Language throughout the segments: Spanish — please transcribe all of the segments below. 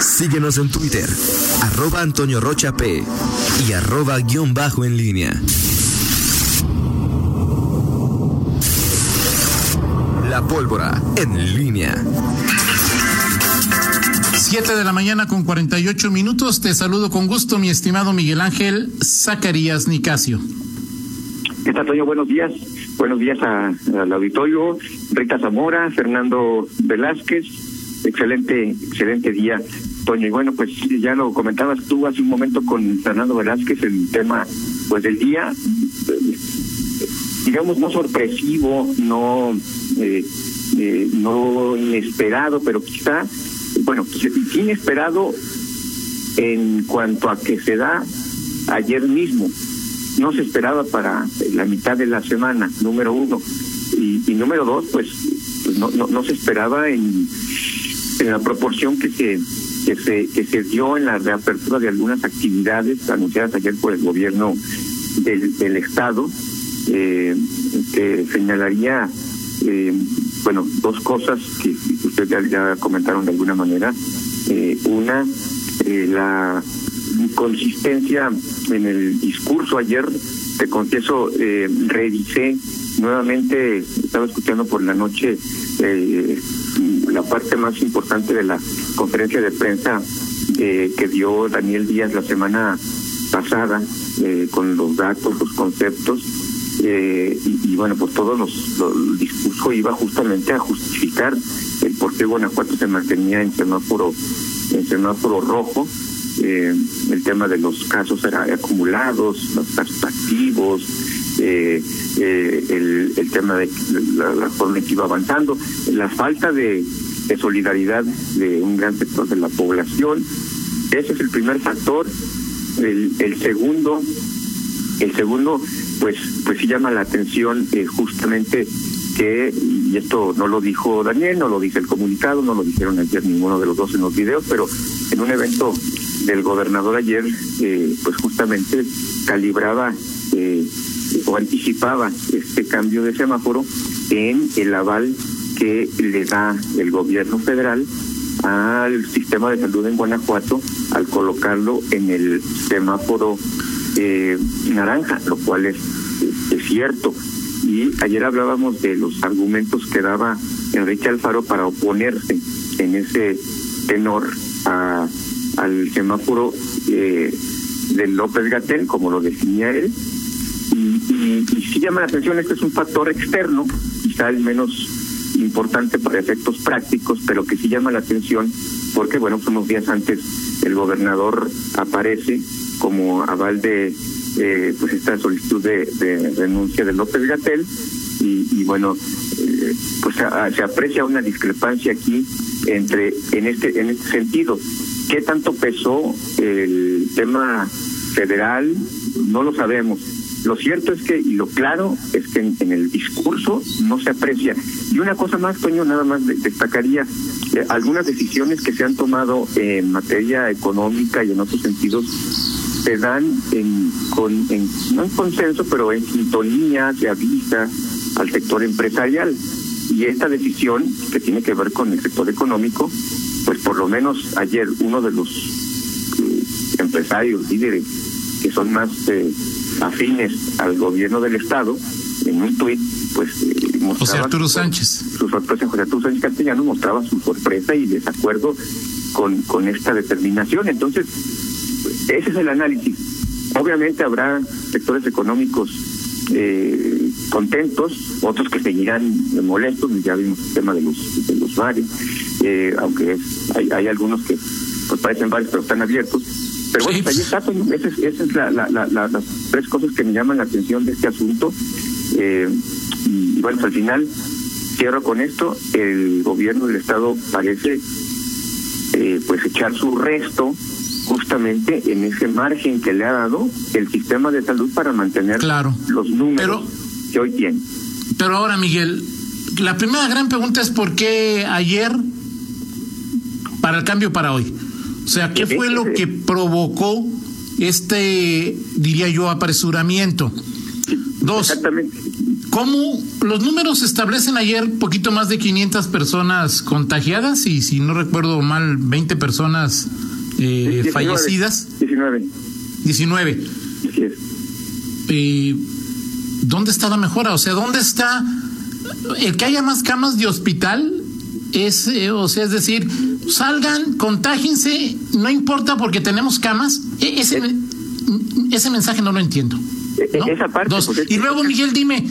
Síguenos en Twitter, arroba Antonio Rocha P y arroba guion bajo en línea. La pólvora en línea. 7 de la mañana con 48 minutos. Te saludo con gusto, mi estimado Miguel Ángel Zacarías Nicasio. ¿Qué tal, Toño? Buenos días. Buenos días al auditorio. Rita Zamora, Fernando Velázquez. Excelente, excelente día, Toño. Y bueno, pues ya lo comentabas tú hace un momento con Fernando Velázquez, el tema pues del día, digamos, no sorpresivo, no, eh, eh, no inesperado, pero quizá, bueno, pues, inesperado en cuanto a que se da ayer mismo no se esperaba para la mitad de la semana, número uno. Y, número dos, pues, pues no, no, no, se esperaba en, en la proporción que se, que se que se dio en la reapertura de algunas actividades anunciadas ayer por el gobierno del, del Estado, eh, que señalaría, eh, bueno, dos cosas que ustedes ya, comentaron de alguna manera. Eh, una, eh, la consistencia en el discurso ayer, te confieso, eh, revisé nuevamente, estaba escuchando por la noche eh, la parte más importante de la conferencia de prensa eh, que dio Daniel Díaz la semana pasada, eh, con los datos, los conceptos, eh, y, bueno, pues todo los, el discurso iba justamente a justificar el por qué Guanajuato se mantenía en semáforo, en semáforo rojo, eh, el tema de los casos acumulados, los casos activos, eh, eh, el, tema de la, forma en que iba avanzando, la falta de, solidaridad de un gran sector de la población. Ese es el primer factor. El, el segundo, el segundo, pues, pues sí llama la atención eh, justamente que, y esto no lo dijo Daniel, no lo dice el comunicado, no lo dijeron ayer ninguno de los dos en los videos, pero en un evento del gobernador ayer, eh, pues justamente calibraba eh, o anticipaba este cambio de semáforo en el aval que le da el gobierno federal al sistema de salud en Guanajuato al colocarlo en el semáforo eh, naranja, lo cual es, cierto. Y ayer hablábamos de los argumentos que daba Enrique Alfaro para oponerse en ese tenor a al semáforo eh, de López Gatel, como lo definía él. Y, y, y sí llama la atención, este es un factor externo, quizá el menos importante para efectos prácticos, pero que sí llama la atención porque, bueno, unos días antes el gobernador aparece como aval de eh, pues esta solicitud de, de, renuncia de López Gatel y, y bueno, eh, pues se aprecia una discrepancia aquí entre en este en este sentido ¿Qué tanto pesó el tema federal? No lo sabemos. Lo cierto es que, y lo claro, es que en, el discurso no se aprecia. Y una cosa más, Toño, nada más destacaría eh, algunas decisiones que se han tomado en materia económica y en otros sentidos se dan en, con, en, no en consenso, pero en sintonía, se avisa al sector empresarial. Y esta decisión, que tiene que ver con el sector económico, pues por lo menos ayer uno de los eh, empresarios líderes que son más eh, afines al gobierno del estado en un tuit pues eh, mostraba José Arturo su, Sánchez. su sorpresa José Arturo Sánchez Castellano mostraba su sorpresa y desacuerdo con con esta determinación. Entonces ese es el análisis. Obviamente habrá sectores económicos eh, contentos, otros que seguirán molestos, ya vimos el tema de los, de los bares, eh, aunque es, hay, hay algunos que pues parecen bares pero están abiertos. Pero bueno, pues ahí está, esa es, esa es la, la, la, las tres cosas que me llaman la atención de este asunto. Eh, y, y bueno, pues al final, cierro con esto, el gobierno del Estado parece eh, pues echar su resto justamente en ese margen que le ha dado el sistema de salud para mantener claro. los números pero, que hoy tiene. Pero ahora, Miguel, la primera gran pregunta es por qué ayer para el cambio para hoy. O sea, ¿qué fue lo que provocó este, diría yo, apresuramiento? Dos, ¿Cómo los números establecen ayer poquito más de 500 personas contagiadas y si no recuerdo mal 20 personas eh, fallecidas? 19. 19. Así es. Eh, ¿Dónde está la mejora? O sea, ¿dónde está el que haya más camas de hospital? Es, eh, o sea, es decir, salgan, contágense, no importa porque tenemos camas. E, ese, ese mensaje no lo entiendo. E, esa parte. Y luego, Miguel, dime,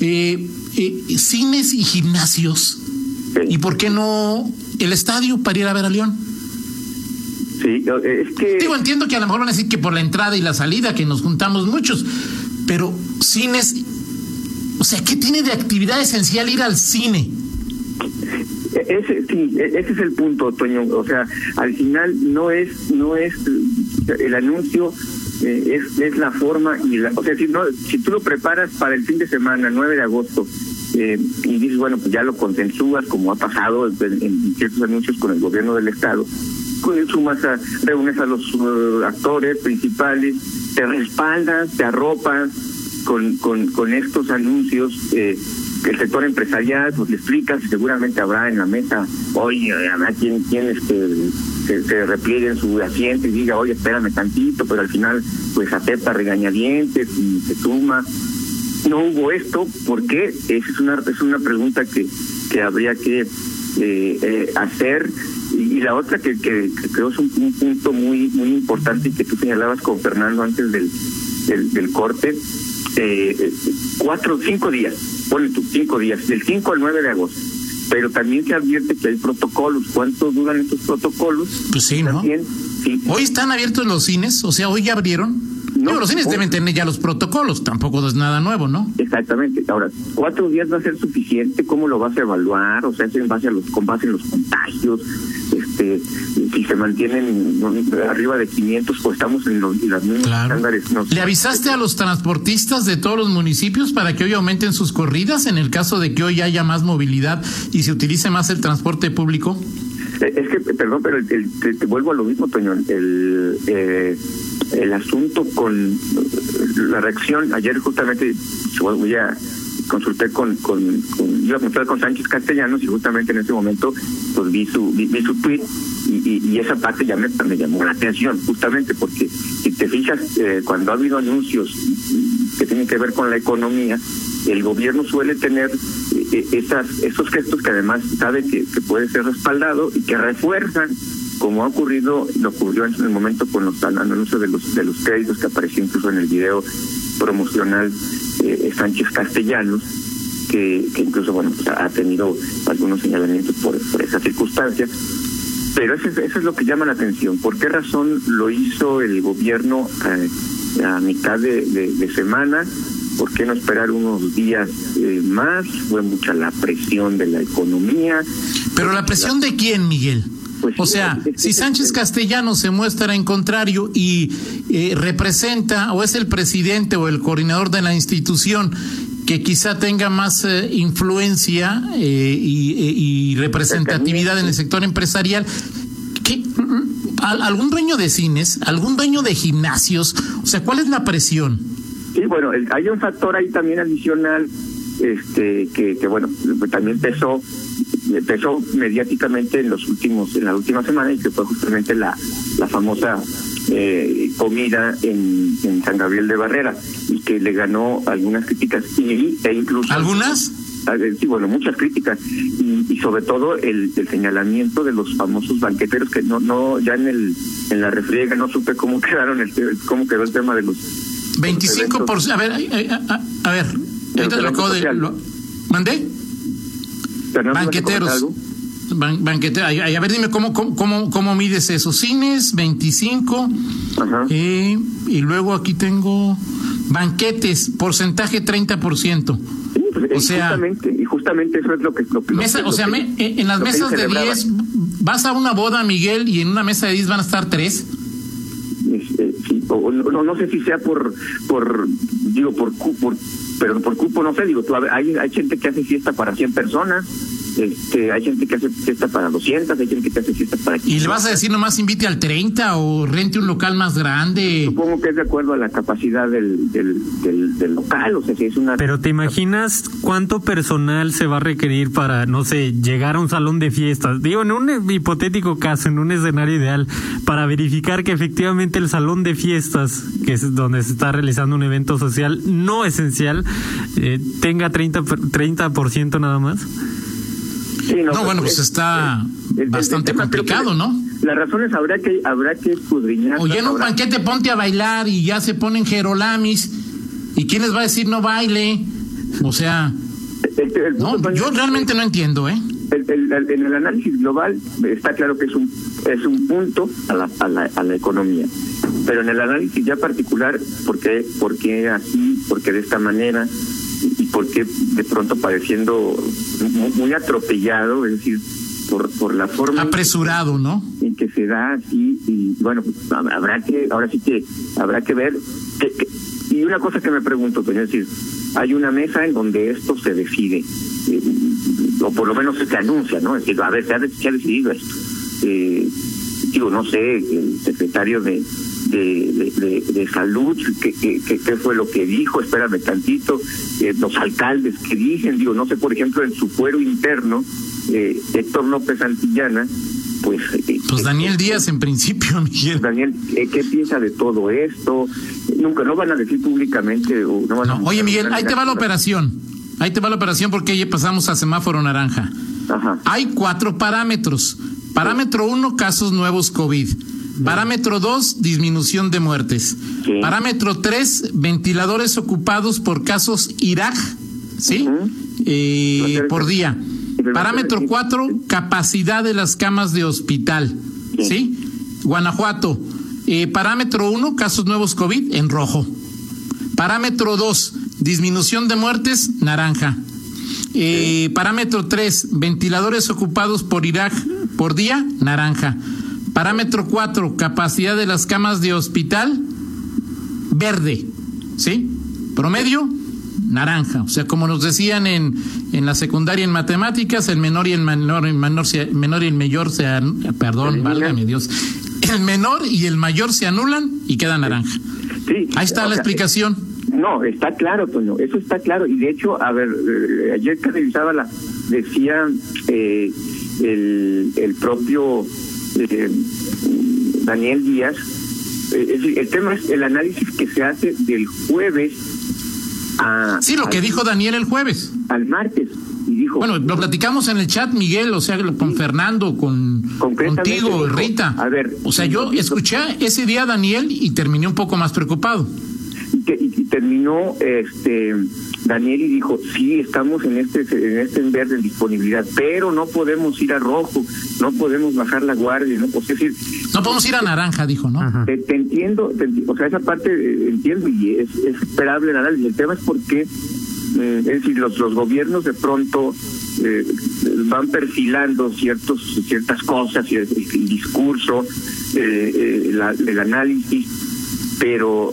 eh, eh, cines y gimnasios. ¿Y por qué no el estadio para ir a ver a León? Sí, es que. Digo, entiendo que a lo mejor van a decir que por la entrada y la salida, que nos juntamos muchos, pero cines. O sea, ¿qué tiene de actividad esencial ir al cine? E, ese, sí, e, ese es el punto, Toño. O sea, al final no es, no es el anuncio eh, es, es la forma y la, o sea, si, no, si tú lo preparas para el fin de semana, 9 de agosto, eh, y dices, bueno, pues ya lo consensúas, como ha pasado en, ciertos anuncios con el gobierno del Estado, pues sumas a, reúnes a los uh, actores principales, te respaldas, te arropas con, con, con estos anuncios. Eh, el sector empresarial, pues le explicas, seguramente habrá en la mesa, oye, habrá quien, quien este, se, se repliegue en su asiento y diga, oye, espérame tantito, pero al final pues acepta regañadientes y se suma. No hubo esto, ¿por qué? Es una, es una pregunta que, que habría que eh, eh, hacer. Y, la otra que, que, creo es un, punto muy muy importante y que tú señalabas con Fernando antes del, del, corte, eh, cuatro, cinco días, ponle tú, cinco días, del 5 al 9 de agosto. Pero también se advierte que hay protocolos. ¿Cuánto duran estos protocolos? Pues sí, ¿no? Hoy están abiertos los cines, o sea, hoy ya abrieron. No, los cines deben tener ya los protocolos, tampoco es nada nuevo, ¿no? Exactamente. Ahora, cuatro días va a ser suficiente. ¿Cómo lo vas a evaluar? O sea, en base a los, con base en los contagios. Este, si se mantienen arriba de 500, pues estamos en los, mismos estándares. ¿Le avisaste a los transportistas de todos los municipios para que hoy aumenten sus corridas en el caso de que hoy haya más movilidad y se utilice más el transporte público? Eh, es que, perdón, pero te, vuelvo a lo mismo, Toño. El, eh, el asunto con la reacción, ayer justamente voy a consulté con, con, iba a consultar con Sánchez Castellanos y justamente en ese momento pues vi su vi, su tweet y, y, esa parte ya me, me, llamó la atención justamente porque si te fijas eh, cuando ha habido anuncios que tienen que ver con la economía el gobierno suele tener eh, esas esos gestos que además sabe que, puede ser respaldado y que refuerzan como ha ocurrido, lo ocurrió en el momento con los anuncios de los de los créditos que apareció incluso en el video promocional eh, Sánchez Castellanos, que, incluso bueno pues, ha tenido algunos señalamientos por, por esas circunstancias. Pero eso, eso es lo que llama la atención. ¿Por qué razón lo hizo el gobierno eh, a mitad de, semana? ¿Por qué no esperar unos días eh, más? Fue mucha la presión de la economía. ¿Pero la presión de quién, Miguel? Pues o sea, si Sánchez Castellano se muestra en contrario y eh, representa o es el presidente o el coordinador de la institución que quizá tenga más eh, influencia eh, y, representatividad en el sector empresarial, ¿qué, ¿algún dueño de cines, algún dueño de gimnasios? O sea, ¿cuál es la presión? Sí, bueno, hay un factor ahí también adicional este que, que bueno, también pesó empezó mediáticamente en los últimos en la última semana y que fue justamente la la famosa eh, comida en, en San Gabriel de Barrera y que le ganó algunas críticas y e incluso algunas sí bueno muchas críticas y, y sobre todo el, el, señalamiento de los famosos banqueteros que no no ya en el en la refriega no supe cómo quedaron el cómo quedó el tema de los 25%. A ver, a, a, ah, ah, a ver, ahorita lo acabo de. Lo, ¿Mandé? Banqueteros. Ban, banqueteros. Ay, ay, a ver, dime cómo, cómo, cómo, cómo mides eso. Cines, 25. Ajá. Eh, y luego aquí tengo banquetes, porcentaje 30%. Sí, pues, o sea, justamente, y justamente eso es lo que... Lo, mesa, que o sea, que, me, eh, en las mesas de 10, vas a una boda, Miguel, y en una mesa de 10 van a estar 3 o, no, no sé si sea por, por digo, por, por pero por cupo, no sé, digo, tú, hay, hay gente que hace fiesta para 100 personas, este, hay gente que hace fiesta para 200, hay gente que hace fiesta para 500. ¿Y le vas a decir nomás invite al 30 o rente un local más grande? Supongo que es de acuerdo a la capacidad del, del, del, local, o sea, si es una... Pero ¿te imaginas cuánto personal se va a requerir para, no sé, llegar a un salón de fiestas? Digo, en un hipotético caso, en un escenario ideal, para verificar que efectivamente el salón de fiestas, que es donde se está realizando un evento social no esencial, eh, tenga 30%, 30 nada más no, bueno, pues está bastante complicado, ¿no? Las razones habrá que habrá que escudriñar. Oye, en un banquete ponte a bailar y ya se ponen jerolamis. ¿Y quién les va a decir no baile? O sea, no, yo realmente no entiendo, ¿eh? en el análisis global está claro que es un es un punto a la, a la, a la economía, pero en el análisis ya particular, ¿por qué, por qué así? ¿Por qué de esta manera? y porque de pronto pareciendo muy, atropellado, es decir, por, por la forma apresurado, ¿no? En que se da así y bueno, pues, habrá que ahora sí que habrá que ver y una cosa que me pregunto, pues, es decir, hay una mesa en donde esto se decide eh, o por lo menos se anuncia, ¿no? Es decir, a ver, se ha, se ha decidido esto. Eh, digo, no sé, el secretario de de, de, salud, ¿qué, qué, fue lo que dijo? Espérame tantito, eh, los alcaldes que dicen, digo, no sé, por ejemplo, en su fuero interno, eh, Héctor López Antillana, pues... Eh, pues Daniel Díaz en principio, Miguel. Daniel, ¿qué piensa de todo esto? Nunca, no van a decir públicamente... O no van a oye, Miguel, ahí te va la operación. Ahí te va la operación porque ya pasamos a semáforo naranja. Ajá. Hay cuatro parámetros. Parámetro uno, casos nuevos COVID. Parámetro 2, disminución de muertes. Parámetro 3, ventiladores ocupados por casos Irak, ¿sí? Eh, por día. Parámetro 4, capacidad de las camas de hospital, ¿sí? Guanajuato. Eh, parámetro 1, casos nuevos COVID en rojo. Parámetro 2, disminución de muertes, naranja. Eh, parámetro 3, ventiladores ocupados por Irak por día, naranja. Parámetro 4, capacidad de las camas de hospital, verde. ¿Sí? Promedio, naranja. O sea, como nos decían en, en la secundaria en matemáticas, el menor y el menor, el menor, menor y el mayor se perdón, válgame Dios. El menor y el mayor se anulan y queda naranja. Sí, Ahí está la explicación. no, está claro, Toño, eso está claro. Y de hecho, a ver, eh, ayer que revisaba la, decía eh, el, el propio eh, Daniel Díaz, eh, el tema es el análisis que se hace del jueves a... Sí, lo que dijo Daniel el jueves. Al martes. Y dijo, bueno, lo platicamos en el chat, Miguel, o sea, con Fernando, con contigo, Rita. A ver, o sea, yo escuché ese día a Daniel y terminé un poco más preocupado. Y terminó este Daniel y dijo, sí, estamos en este en este en verde en disponibilidad, pero no podemos ir a rojo, no podemos bajar la guardia, no pues, decir, no podemos ir a naranja, dijo, ¿no? Te, entiendo, o sea, esa parte eh, entiendo y es, esperable el análisis. El tema es porque, eh, es decir, los, los gobiernos de pronto eh, van perfilando ciertos ciertas cosas y el, discurso, el análisis pero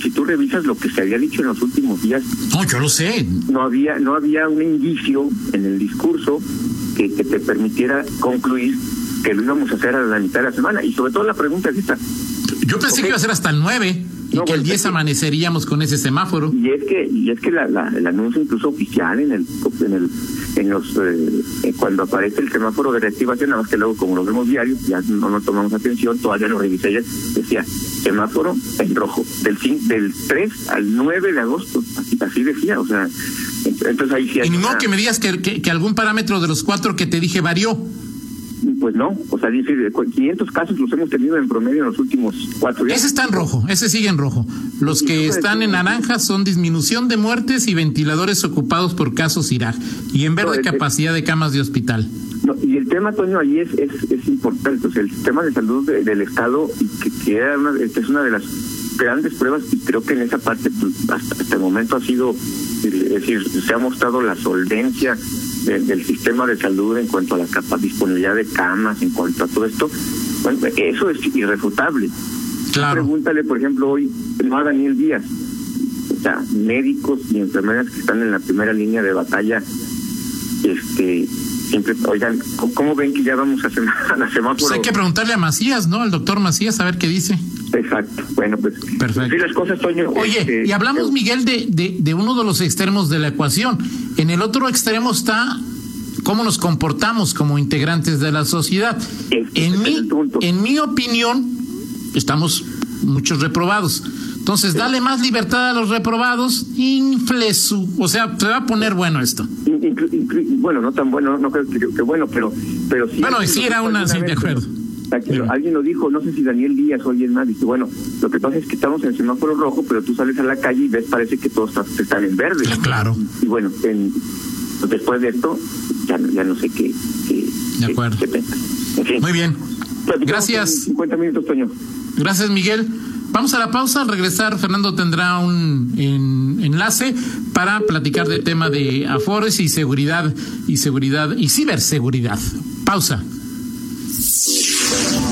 si tú revisas lo que se había dicho en los últimos días no yo lo sé. no había no había un indicio en el discurso que, te permitiera concluir que lo íbamos a hacer a la mitad de la semana. Y sobre todo la pregunta es esta. Yo pensé que iba a ser hasta el 9 y que el 10 amaneceríamos con ese semáforo. Y es que y es que la, el anuncio incluso oficial en el en el en los eh, cuando aparece el semáforo de reactivación nada más que luego como lo vemos diario ya no nos tomamos atención todavía lo revisé ayer decía semáforo en rojo, del, del 3 al 9 de agosto, así, así decía, o sea, entonces ahí sí hay... Y no que me digas que, que, algún parámetro de los cuatro que te dije varió. Pues no, o sea, dice, 500 casos los hemos tenido en promedio en los últimos cuatro días. Ese está en rojo, ese sigue en rojo. Los que están en naranja son disminución de muertes y ventiladores ocupados por casos Irak. Y en verde, capacidad de camas de hospital. No, y el tema, Toño, ahí es, es, es importante. O sea, el sistema de salud del Estado, que, que una, es una de las grandes pruebas, y creo que en esa parte, pues, hasta, el momento ha sido, es decir, se ha mostrado la solvencia del sistema de salud en cuanto a la capa, disponibilidad de camas, en cuanto a todo esto. Bueno, eso es irrefutable. Claro. Pregúntale, por ejemplo, hoy no a Daniel Díaz. O sea, médicos y enfermeras que están en la primera línea de batalla, este siempre, oigan, ¿cómo ven que ya vamos a, hacer la semáforo? Pues hay que preguntarle a Macías, ¿no? Al doctor Macías, a ver qué dice. Exacto. Bueno, pues. Perfecto. las cosas, Toño. Oye, este, y hablamos, eh, Miguel, de, de, de uno de los extremos de la ecuación. En el otro extremo está cómo nos comportamos como integrantes de la sociedad. Este En mi, en mi opinión, estamos muchos reprobados. Entonces, dale más libertad a los reprobados, infle su... O sea, se va a poner bueno esto. bueno, no tan bueno, no creo que, que bueno, pero, pero sí. Bueno, sí era una, sí, de Alguien lo dijo, no sé si Daniel Díaz o alguien más, dice, bueno, lo que pasa es que estamos en semáforo rojo, pero tú sales a la calle y ves, parece que todos están, en verde. Claro. Y bueno, en- después de esto, ya, no- ya no sé qué. qué De acuerdo. qué pensar. En fin, Muy bien. Gracias. en 50 minutos, Toño. Gracias, Miguel. Vamos a la pausa. Al regresar, Fernando tendrá un en- enlace para platicar del tema de afores y seguridad y seguridad y ciberseguridad. Pausa.